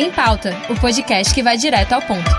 Em Pauta, o podcast que vai direto ao ponto.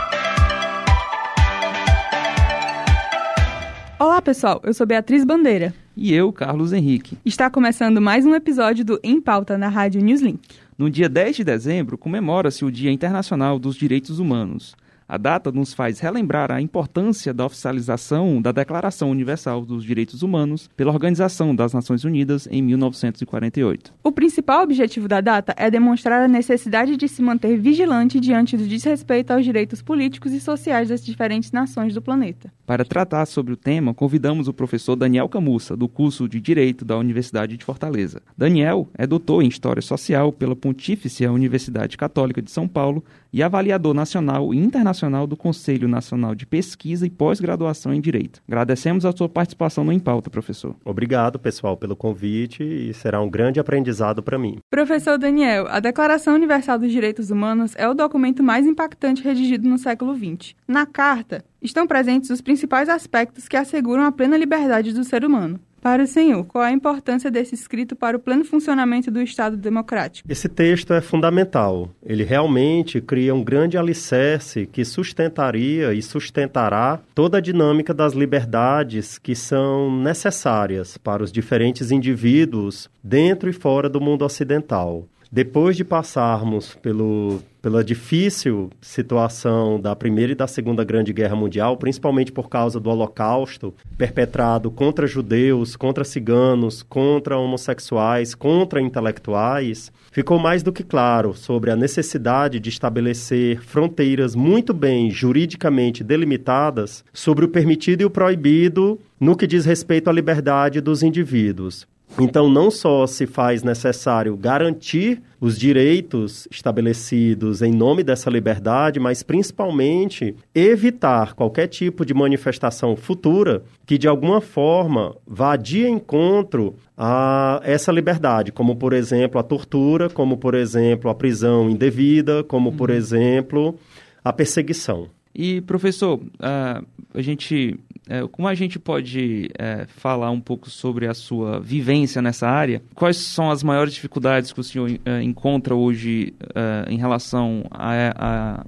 Olá, pessoal. Eu sou Beatriz Bandeira. E eu, Carlos Henrique. Está começando mais um episódio do Em Pauta na Rádio Newslink. No dia 10 de dezembro, comemora-se o Dia Internacional dos Direitos Humanos. A data nos faz relembrar a importância da oficialização da Declaração Universal dos Direitos Humanos pela Organização das Nações Unidas em 1948. O principal objetivo da data é demonstrar a necessidade de se manter vigilante diante do desrespeito aos direitos políticos e sociais das diferentes nações do planeta. Para tratar sobre o tema, convidamos o professor Daniel Camussa, do curso de Direito da Universidade de Fortaleza. Daniel é doutor em História Social pela Pontífice Universidade Católica de São Paulo e avaliador nacional e internacional do Conselho Nacional de Pesquisa e Pós-Graduação em Direito. Agradecemos a sua participação no Em Pauta, professor. Obrigado, pessoal, pelo convite e será um grande aprendizado para mim. Professor Daniel, a Declaração Universal dos Direitos Humanos é o documento mais impactante redigido no século XX. Na carta, estão presentes os principais aspectos que asseguram a plena liberdade do ser humano. Para o senhor, qual a importância desse escrito para o pleno funcionamento do Estado democrático? Esse texto é fundamental. Ele realmente cria um grande alicerce que sustentaria e sustentará toda a dinâmica das liberdades que são necessárias para os diferentes indivíduos dentro e fora do mundo ocidental. Depois de passarmos pelo, pela difícil situação da Primeira e da Segunda Grande Guerra Mundial, principalmente por causa do Holocausto perpetrado contra judeus, contra ciganos, contra homossexuais, contra intelectuais, ficou mais do que claro sobre a necessidade de estabelecer fronteiras muito bem juridicamente delimitadas sobre o permitido e o proibido no que diz respeito à liberdade dos indivíduos. Então, não só se faz necessário garantir os direitos estabelecidos em nome dessa liberdade, mas principalmente evitar qualquer tipo de manifestação futura que de alguma forma vá de encontro a essa liberdade, como por exemplo a tortura, como por exemplo a prisão indevida, como por uhum. exemplo a perseguição. E professor, a gente é, como a gente pode é, falar um pouco sobre a sua vivência nessa área? Quais são as maiores dificuldades que o senhor é, encontra hoje é, em relação a, a,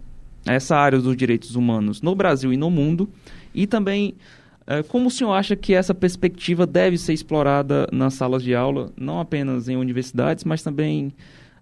a, essa área dos direitos humanos no Brasil e no mundo? E também, como o senhor acha que essa perspectiva deve ser explorada nas salas de aula, não apenas em universidades, mas também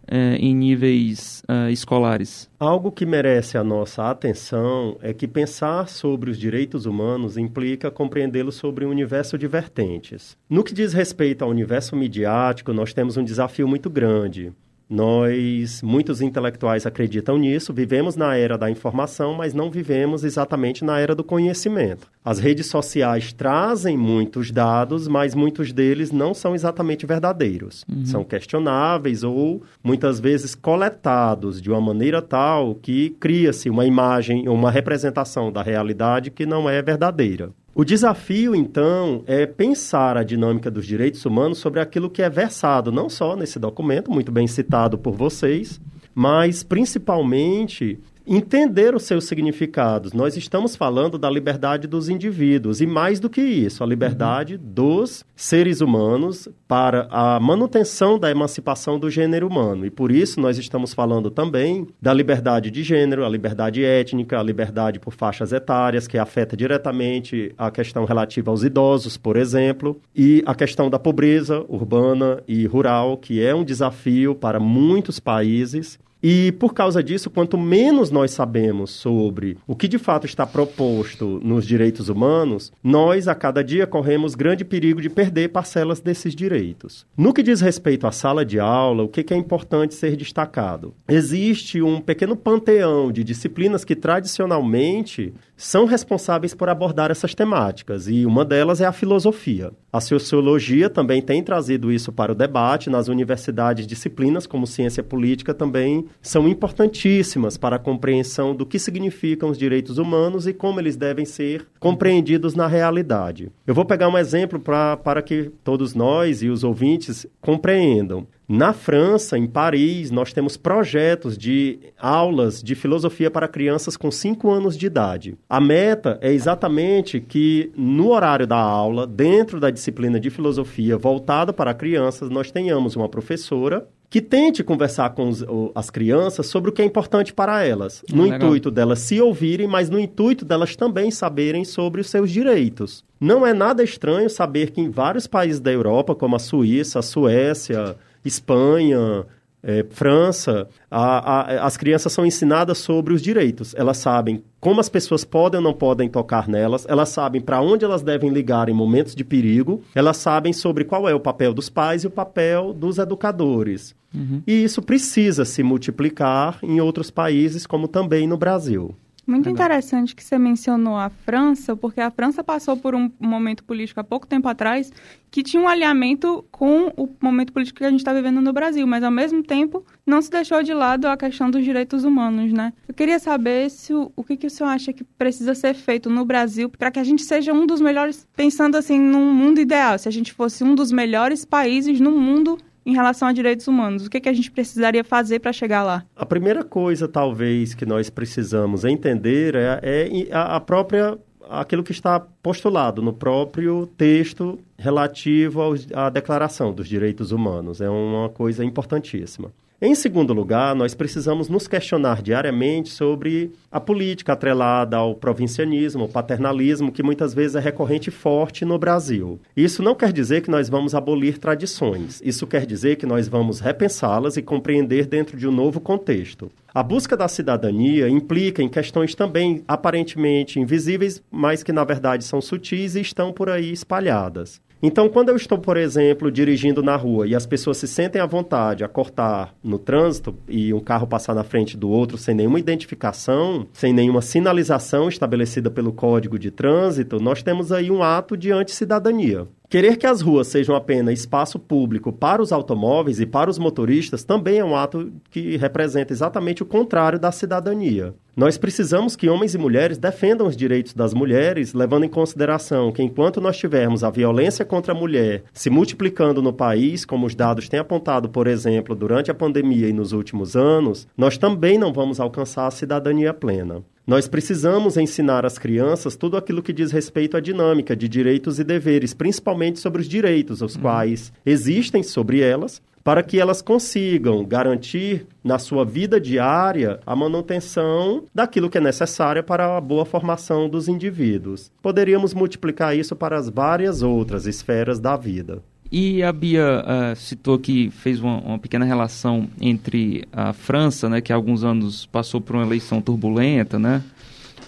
é, em níveis uh, escolares? Algo que merece a nossa atenção é que pensar sobre os direitos humanos implica compreendê-los sobre um universo de vertentes. No que diz respeito ao universo midiático, nós temos um desafio muito grande. Nós, muitos intelectuais acreditam nisso, vivemos na era da informação, mas não vivemos exatamente na era do conhecimento. As redes sociais trazem muitos dados, mas muitos deles não são exatamente verdadeiros. Uhum. São questionáveis ou muitas vezes coletados de uma maneira tal que cria-se uma imagem, uma representação da realidade que não é verdadeira. O desafio, então, é pensar a dinâmica dos direitos humanos sobre aquilo que é versado, não só nesse documento, muito bem citado por vocês, mas principalmente entender os seus significados. Nós estamos falando da liberdade dos indivíduos e mais do que isso, a liberdade uhum. dos seres humanos para a manutenção da emancipação do gênero humano. E por isso nós estamos falando também da liberdade de gênero, a liberdade étnica, a liberdade por faixas etárias, que afeta diretamente a questão relativa aos idosos, por exemplo, e a questão da pobreza urbana e rural, que é um desafio para muitos países e por causa disso, quanto menos nós sabemos sobre o que de fato está proposto nos direitos humanos, nós a cada dia corremos grande perigo de perder parcelas desses direitos. No que diz respeito à sala de aula, o que é importante ser destacado? Existe um pequeno panteão de disciplinas que tradicionalmente são responsáveis por abordar essas temáticas, e uma delas é a filosofia. A sociologia também tem trazido isso para o debate nas universidades, disciplinas como ciência política também são importantíssimas para a compreensão do que significam os direitos humanos e como eles devem ser compreendidos na realidade. Eu vou pegar um exemplo pra, para que todos nós e os ouvintes compreendam. Na França, em Paris, nós temos projetos de aulas de filosofia para crianças com 5 anos de idade. A meta é exatamente que, no horário da aula, dentro da disciplina de filosofia voltada para crianças, nós tenhamos uma professora que tente conversar com os, as crianças sobre o que é importante para elas, no Legal. intuito delas se ouvirem, mas no intuito delas também saberem sobre os seus direitos. Não é nada estranho saber que em vários países da Europa, como a Suíça, a Suécia, Espanha, é, França, a, a, as crianças são ensinadas sobre os direitos. Elas sabem como as pessoas podem ou não podem tocar nelas, elas sabem para onde elas devem ligar em momentos de perigo, elas sabem sobre qual é o papel dos pais e o papel dos educadores. Uhum. E isso precisa se multiplicar em outros países, como também no Brasil. Muito Legal. interessante que você mencionou a França, porque a França passou por um momento político há pouco tempo atrás que tinha um alinhamento com o momento político que a gente está vivendo no Brasil, mas ao mesmo tempo não se deixou de lado a questão dos direitos humanos, né? Eu queria saber se o, o que, que o senhor acha que precisa ser feito no Brasil para que a gente seja um dos melhores, pensando assim num mundo ideal, se a gente fosse um dos melhores países no mundo em relação a direitos humanos? O que, que a gente precisaria fazer para chegar lá? A primeira coisa, talvez, que nós precisamos entender é, é a, própria aquilo que está postulado no próprio texto relativo à Declaração dos Direitos Humanos. É uma coisa importantíssima. Em segundo lugar, nós precisamos nos questionar diariamente sobre a política atrelada ao provincianismo, ao paternalismo, que muitas vezes é recorrente e forte no Brasil. Isso não quer dizer que nós vamos abolir tradições. Isso quer dizer que nós vamos repensá-las e compreender dentro de um novo contexto. A busca da cidadania implica em questões também aparentemente invisíveis, mas que na verdade são sutis e estão por aí espalhadas. Então, quando eu estou, por exemplo, dirigindo na rua e as pessoas se sentem à vontade a cortar no trânsito e um carro passar na frente do outro sem nenhuma identificação, sem nenhuma sinalização estabelecida pelo Código de Trânsito, nós temos aí um ato de anticidadania. Querer que as ruas sejam apenas espaço público para os automóveis e para os motoristas também é um ato que representa exatamente o contrário da cidadania. Nós precisamos que homens e mulheres defendam os direitos das mulheres, levando em consideração que enquanto nós tivermos a violência contra a mulher se multiplicando no país, como os dados têm apontado, por exemplo, durante a pandemia e nos últimos anos, nós também não vamos alcançar a cidadania plena. Nós precisamos ensinar às crianças tudo aquilo que diz respeito à dinâmica de direitos e deveres, principalmente sobre os direitos, os quais existem sobre elas, para que elas consigam garantir na sua vida diária a manutenção daquilo que é necessário para a boa formação dos indivíduos. Poderíamos multiplicar isso para as várias outras esferas da vida. E a Bia uh, citou que fez uma, uma, pequena relação entre a França, né, que há alguns anos passou por uma eleição turbulenta, né,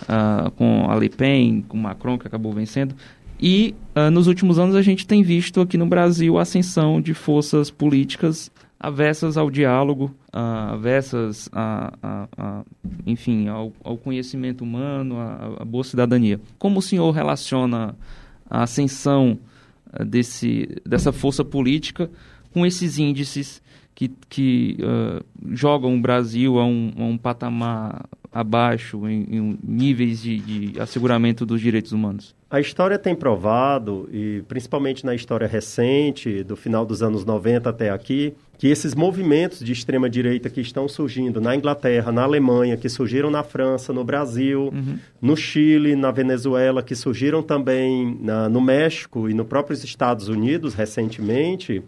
uh, com a Le Pen, com Macron, que acabou vencendo, e uh, nos últimos anos a gente tem visto aqui no Brasil a ascensão de forças políticas avessas ao diálogo, avessas a, a, a, enfim, ao, ao, conhecimento humano, à boa cidadania. Como o senhor relaciona a ascensão desse, dessa força política com esses índices que, que uh, jogam o Brasil a um, a um patamar abaixo em, em níveis de, de, asseguramento dos direitos humanos? A história tem provado, e principalmente na história recente, do final dos anos 90 até aqui, que esses movimentos de extrema-direita que estão surgindo na Inglaterra, na Alemanha, que surgiram na França, no Brasil, uhum. no Chile, na Venezuela, que surgiram também na, no México e nos próprios Estados Unidos recentemente,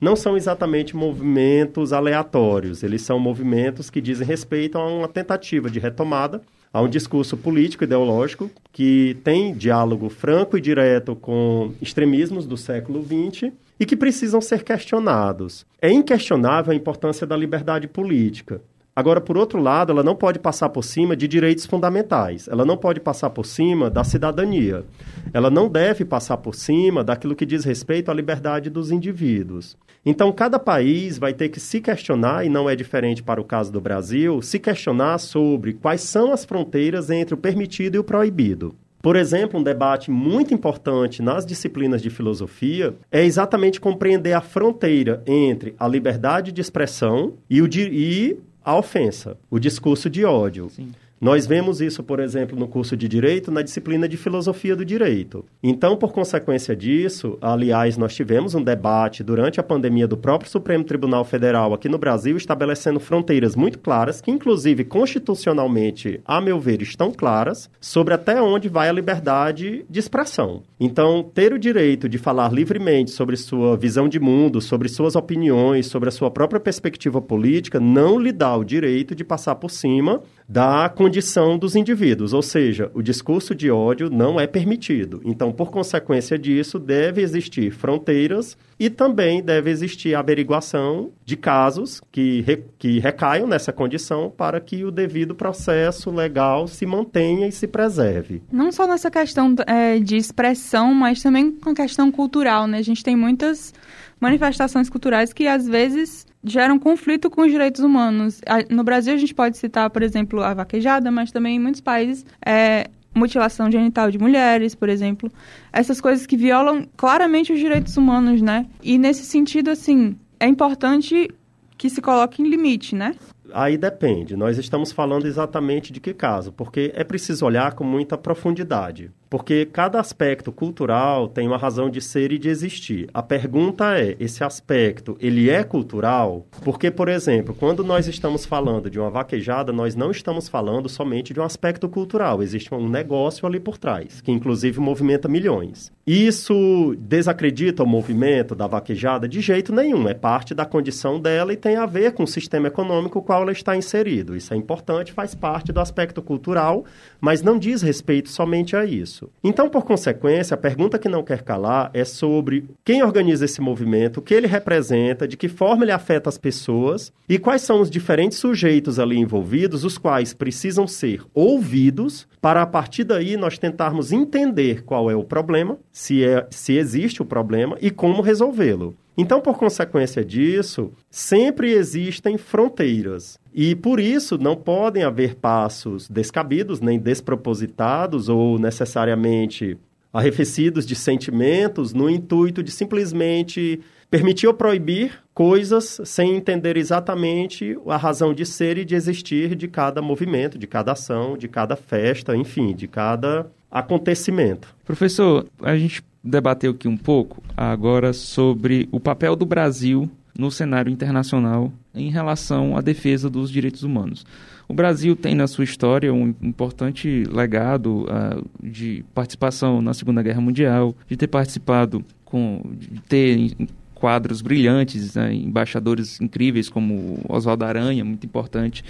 não são exatamente movimentos aleatórios, eles são movimentos que dizem respeito a uma tentativa de retomada, a um discurso político ideológico que tem diálogo franco e direto com extremismos do século XX e que precisam ser questionados. É inquestionável a importância da liberdade política. Agora, por outro lado, ela não pode passar por cima de direitos fundamentais. Ela não pode passar por cima da cidadania. Ela não deve passar por cima daquilo que diz respeito à liberdade dos indivíduos. Então, cada país vai ter que se questionar, e não é diferente para o caso do Brasil, se questionar sobre quais são as fronteiras entre o permitido e o proibido. Por exemplo, um debate muito importante nas disciplinas de filosofia é exatamente compreender a fronteira entre a liberdade de expressão e, o, e a ofensa, o discurso de ódio. Sim. Nós vemos isso, por exemplo, no curso de Direito, na disciplina de Filosofia do Direito. Então, por consequência disso, aliás, nós tivemos um debate durante a pandemia do próprio Supremo Tribunal Federal aqui no Brasil, estabelecendo fronteiras muito claras, que inclusive constitucionalmente, a meu ver, estão claras, sobre até onde vai a liberdade de expressão. Então, ter o direito de falar livremente sobre sua visão de mundo, sobre suas opiniões, sobre a sua própria perspectiva política, não lhe dá o direito de passar por cima da condição dos indivíduos, ou seja, o discurso de ódio não é permitido. Então, por consequência disso, deve existir fronteiras e também deve existir averiguação de casos que, re, que recaiam nessa condição para que o devido processo legal se mantenha e se preserve. Não só nessa questão é, de expressão, mas também com a questão cultural, né? A gente tem muitas manifestações culturais que às vezes geram conflito com os direitos humanos. No Brasil, a gente pode citar, por exemplo, a vaquejada, mas também em muitos países é, mutilação genital de mulheres, por exemplo. Essas coisas que violam claramente os direitos humanos, né? E nesse sentido, assim, é importante que se coloque em limite, né? Aí depende. Nós estamos falando exatamente de que caso, porque é preciso olhar com muita profundidade. Porque cada aspecto cultural tem uma razão de ser e de existir. A pergunta é, esse aspecto, ele é cultural? Porque, por exemplo, quando nós estamos falando de uma vaquejada, nós não estamos falando somente de um aspecto cultural. Existe um negócio ali por trás, que inclusive movimenta milhões. Isso desacredita o movimento da vaquejada? De jeito nenhum. É parte da condição dela e tem a ver com o sistema econômico qual ela está inserido. Isso é importante, faz parte do aspecto cultural, mas não diz respeito somente a isso isso. Então, por consequência, a pergunta que não quer calar é sobre quem organiza esse movimento, o que ele representa, de que forma ele afeta as pessoas e quais são os diferentes sujeitos ali envolvidos, os quais precisam ser ouvidos para a partir daí nós tentarmos entender qual é o problema, se, é, se existe o problema e como resolvê-lo. Então, por consequência disso, sempre existem fronteiras. E por isso não podem haver passos descabidos, nem despropositados ou necessariamente arrefecidos de sentimentos no intuito de simplesmente permitir ou proibir coisas sem entender exatamente a razão de ser e de existir de cada movimento, de cada ação, de cada festa, enfim, de cada acontecimento. Professor, a gente debateu aqui um pouco agora sobre o papel do Brasil no cenário internacional em relação à defesa dos direitos humanos. O Brasil tem na sua história um importante legado uh, de participação na Segunda Guerra Mundial, de ter participado com, de ter quadros brilhantes, né, embaixadores incríveis como Oswaldo Aranha, muito importante.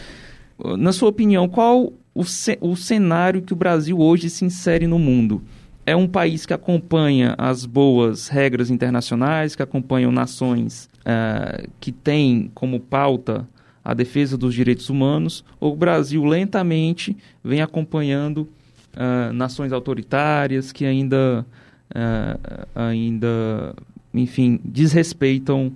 Na sua opinião, qual o, ce o cenário que o Brasil hoje se insere no mundo? É um país que acompanha as boas regras internacionais, que acompanham nações uh, que têm como pauta a defesa dos direitos humanos, o Brasil lentamente vem acompanhando uh, nações autoritárias que ainda, uh, ainda enfim, desrespeitam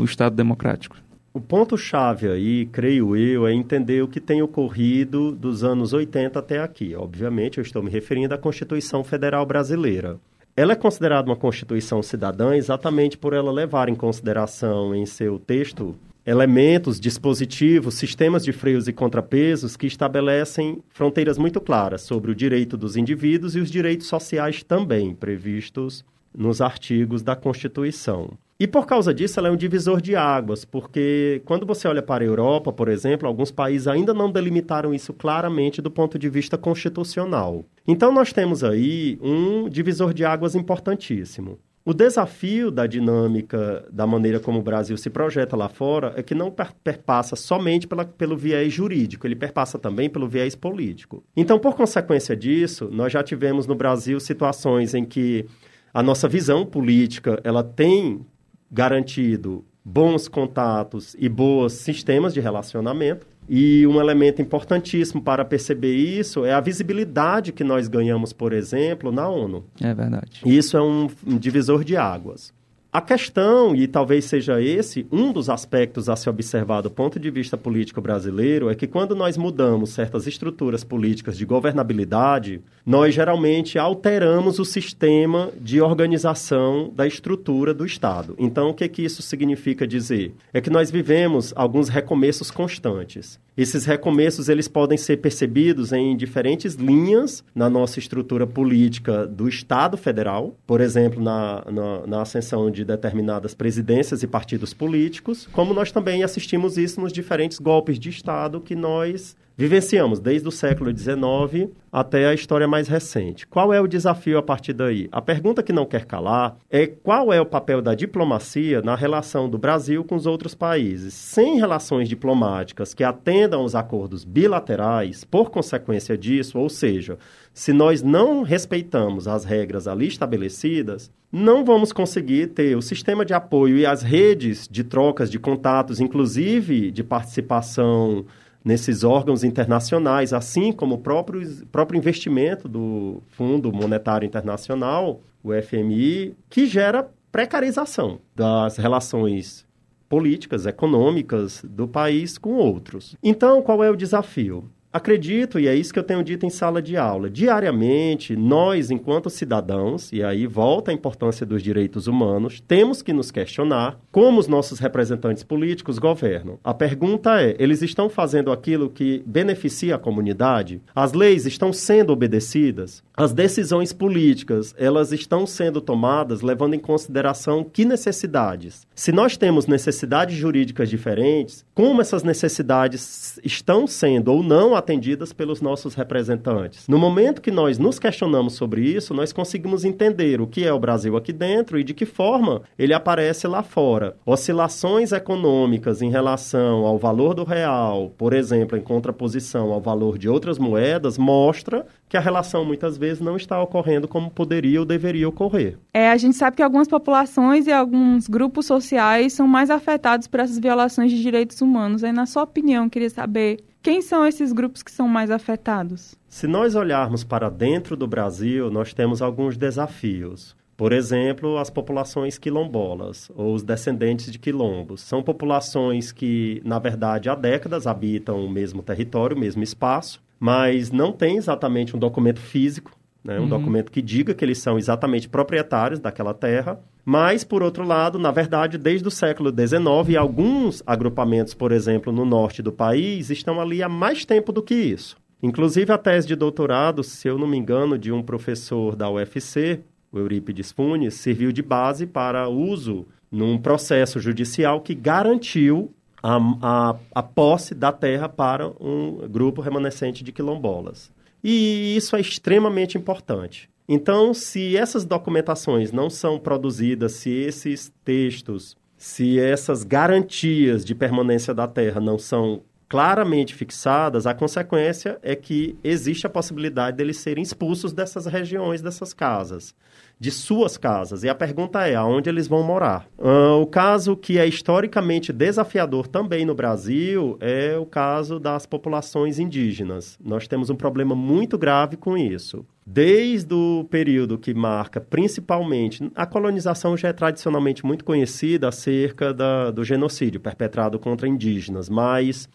o Estado democrático? O ponto-chave aí, creio eu, é entender o que tem ocorrido dos anos 80 até aqui. Obviamente, eu estou me referindo à Constituição Federal Brasileira. Ela é considerada uma Constituição cidadã exatamente por ela levar em consideração em seu texto elementos, dispositivos, sistemas de freios e contrapesos que estabelecem fronteiras muito claras sobre o direito dos indivíduos e os direitos sociais também previstos nos artigos da Constituição. E por causa disso, ela é um divisor de águas, porque quando você olha para a Europa, por exemplo, alguns países ainda não delimitaram isso claramente do ponto de vista constitucional. Então, nós temos aí um divisor de águas importantíssimo. O desafio da dinâmica, da maneira como o Brasil se projeta lá fora, é que não perpassa somente pela, pelo viés jurídico, ele perpassa também pelo viés político. Então, por consequência disso, nós já tivemos no Brasil situações em que a nossa visão política ela tem garantido bons contatos e bons sistemas de relacionamento. E um elemento importantíssimo para perceber isso é a visibilidade que nós ganhamos, por exemplo, na ONU. É verdade. Isso é um, um divisor de águas. A questão, e talvez seja esse um dos aspectos a se observar do ponto de vista político brasileiro, é que quando nós mudamos certas estruturas políticas de governabilidade, nós geralmente alteramos o sistema de organização da estrutura do Estado. Então, o que, que isso significa dizer? É que nós vivemos alguns recomeços constantes. Esses recomeços eles podem ser percebidos em diferentes linhas na nossa estrutura política do Estado federal, por exemplo, na, na, na, ascensão de determinadas presidências e partidos políticos, como nós também assistimos isso nos diferentes golpes de Estado que nós vivenciamos desde o século XIX até a história mais recente. Qual é o desafio a partir daí? A pergunta que não quer calar é qual é o papel da diplomacia na relação do Brasil com os outros países. Sem relações diplomáticas que atendam aos acordos bilaterais, por consequência disso, ou seja, se nós não respeitamos as regras ali estabelecidas, não vamos conseguir ter o sistema de apoio e as redes de trocas de contatos, inclusive de participação nesses órgãos internacionais, assim como o próprio, próprio investimento do Fundo Monetário Internacional, o FMI, que gera precarização das relações políticas, econômicas do país com outros. Então, qual é o desafio? Acredito, e é isso que eu tenho dito em sala de aula, diariamente, nós, enquanto cidadãos, e aí volta a importância dos direitos humanos, temos que nos questionar como os nossos representantes políticos governam. A pergunta é: eles estão fazendo aquilo que beneficia a comunidade? As leis estão sendo obedecidas? As decisões políticas, elas estão sendo tomadas levando em consideração que necessidades? Se nós temos necessidades jurídicas diferentes, como essas necessidades estão sendo ou não atendidas pelos nossos representantes. No momento que nós nos questionamos sobre isso, nós conseguimos entender o que é o Brasil aqui dentro e de que forma ele aparece lá fora. Oscilações econômicas em relação ao valor do real, por exemplo, em contraposição ao valor de outras moedas, mostra que a relação muitas vezes não está ocorrendo como poderia ou deveria ocorrer. É, a gente sabe que algumas populações e alguns grupos sociais são mais afetados por essas violações de direitos humanos. Aí, na sua opinião, queria saber quem são esses grupos que são mais afetados? Se nós olharmos para dentro do Brasil, nós temos alguns desafios. Por exemplo, as populações quilombolas, ou os descendentes de quilombos. São populações que, na verdade, há décadas habitam o mesmo território, o mesmo espaço, mas não têm exatamente um documento físico né? um uhum. documento que diga que eles são exatamente proprietários daquela terra. Mas, por outro lado, na verdade, desde o século XIX, alguns agrupamentos, por exemplo, no norte do país, estão ali há mais tempo do que isso. Inclusive, a tese de doutorado, se eu não me engano, de um professor da UFC, o Eurípides Funes, serviu de base para uso num processo judicial que garantiu a, a, a posse da terra para um grupo remanescente de quilombolas. E isso é extremamente importante. Então, se essas documentações não são produzidas, se esses textos, se essas garantias de permanência da terra não são claramente fixadas, a consequência é que existe a possibilidade deles serem expulsos dessas regiões, dessas casas de suas casas. E a pergunta é: aonde eles vão morar? Uh, o caso que é historicamente desafiador também no Brasil é o caso das populações indígenas. Nós temos um problema muito grave com isso. Desde o período que marca principalmente a colonização já é tradicionalmente muito conhecida acerca da, do genocídio perpetrado contra indígenas, mas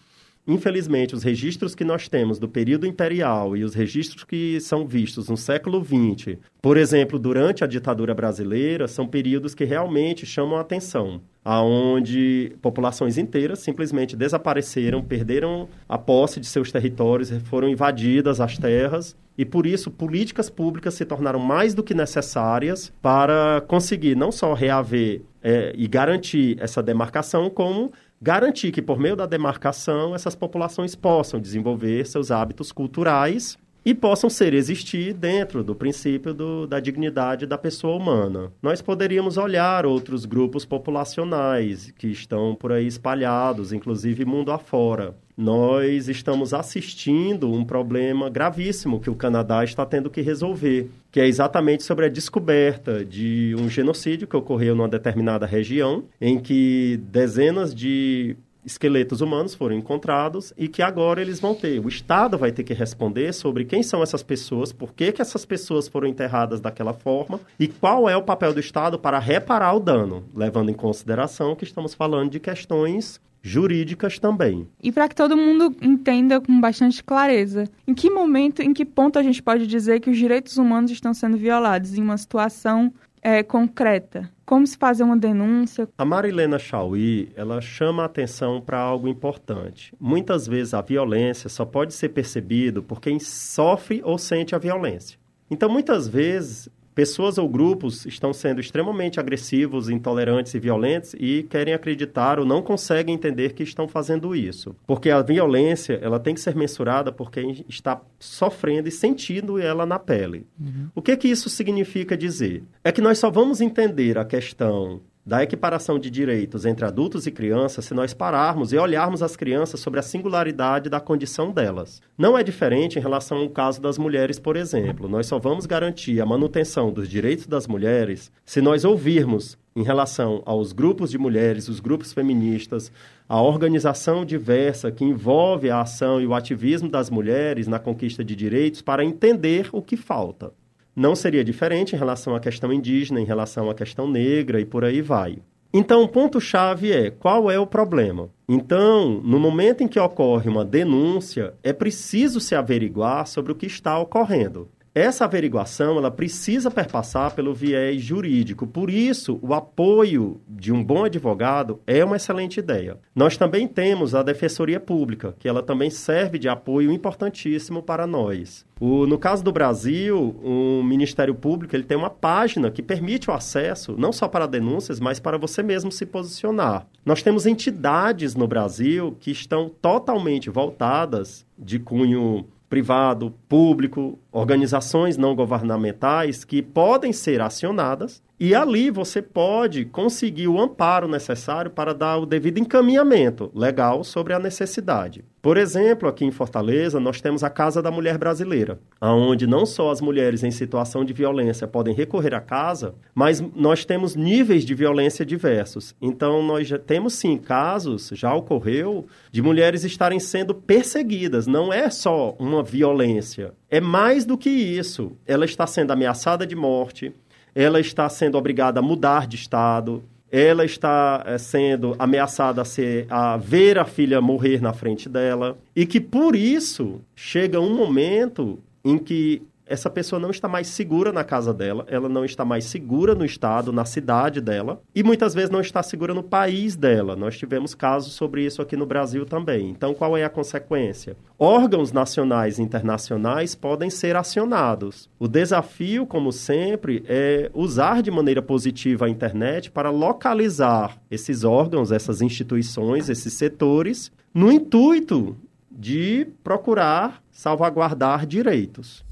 Infelizmente, os registros que nós temos do período imperial e os registros que são vistos no século XX, por exemplo, durante a ditadura brasileira, são períodos que realmente chamam a atenção, aonde populações inteiras simplesmente desapareceram, perderam a posse de seus territórios, foram invadidas as terras e por isso políticas públicas se tornaram mais do que necessárias para conseguir não só reaver é, e garantir essa demarcação, como garantir que, por meio da demarcação, essas populações possam desenvolver seus hábitos culturais e possam ser existir dentro do princípio do, da dignidade da pessoa humana. Nós poderíamos olhar outros grupos populacionais que estão por aí espalhados, inclusive mundo afora. Nós estamos assistindo um problema gravíssimo que o Canadá está tendo que resolver, que é exatamente sobre a descoberta de um genocídio que ocorreu numa determinada região, em que dezenas de esqueletos humanos foram encontrados e que agora eles vão ter. O Estado vai ter que responder sobre quem são essas pessoas, por que, que essas pessoas foram enterradas daquela forma e qual é o papel do Estado para reparar o dano, levando em consideração que estamos falando de questões jurídicas também. E para que todo mundo entenda com bastante clareza, em que momento, em que ponto a gente pode dizer que os direitos humanos estão sendo violados em uma situação é, concreta? Como se fazer uma denúncia? A Marilena Chauí, ela chama a atenção para algo importante. Muitas vezes a violência só pode ser percebido por quem sofre ou sente a violência. Então, muitas vezes, pessoas ou grupos estão sendo extremamente agressivos, intolerantes e violentos e querem acreditar ou não conseguem entender que estão fazendo isso. Porque a violência, ela tem que ser mensurada por quem está sofrendo e sentindo ela na pele. Uhum. O que que isso significa dizer? É que nós só vamos entender a questão da equiparação de direitos entre adultos e crianças se nós pararmos e olharmos as crianças sobre a singularidade da condição delas. Não é diferente em relação ao caso das mulheres, por exemplo. Nós só vamos garantir a manutenção dos direitos das mulheres se nós ouvirmos em relação aos grupos de mulheres, os grupos feministas, a organização diversa que envolve a ação e o ativismo das mulheres na conquista de direitos para entender o que falta. Não seria diferente em relação à questão indígena, em relação à questão negra e por aí vai. Então, o ponto-chave é qual é o problema? Então, no momento em que ocorre uma denúncia, é preciso se averiguar sobre o que está ocorrendo. Essa averiguação ela precisa perpassar pelo viés jurídico. Por isso, o apoio de um bom advogado é uma excelente ideia. Nós também temos a Defensoria Pública, que ela também serve de apoio importantíssimo para nós. O, no caso do Brasil, o Ministério Público ele tem uma página que permite o acesso não só para denúncias, mas para você mesmo se posicionar. Nós temos entidades no Brasil que estão totalmente voltadas de cunho privado, público, organizações não governamentais que podem ser acionadas e ali você pode conseguir o amparo necessário para dar o devido encaminhamento legal sobre a necessidade. Por exemplo, aqui em Fortaleza, nós temos a Casa da Mulher Brasileira, onde não só as mulheres em situação de violência podem recorrer à casa, mas nós temos níveis de violência diversos. Então, nós já temos sim casos, já ocorreu, de mulheres estarem sendo perseguidas. Não é só uma violência, é mais do que isso. Ela está sendo ameaçada de morte, ela está sendo obrigada a mudar de estado, ela está é, sendo ameaçada a, ser, a ver a filha morrer na frente dela, e que por isso chega um momento em que essa pessoa não está mais segura na casa dela, ela não está mais segura no estado, na cidade dela, e muitas vezes não está segura no país dela. Nós tivemos casos sobre isso aqui no Brasil também. Então, qual é a consequência? Órgãos nacionais e internacionais podem ser acionados. O desafio, como sempre, é usar de maneira positiva a internet para localizar esses órgãos, essas instituições, esses setores, no intuito de procurar salvaguardar direitos.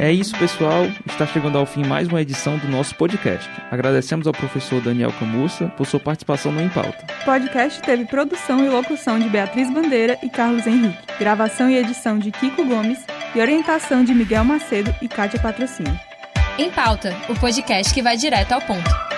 É isso, pessoal. Está chegando ao fim mais uma edição do nosso podcast. Agradecemos ao professor Daniel Camussa por sua participação no Em Pauta. O podcast teve produção e locução de Beatriz Bandeira e Carlos Henrique, gravação e edição de Kiko Gomes e orientação de Miguel Macedo e Kátia Patrocínio. Em Pauta, o podcast que vai direto ao ponto.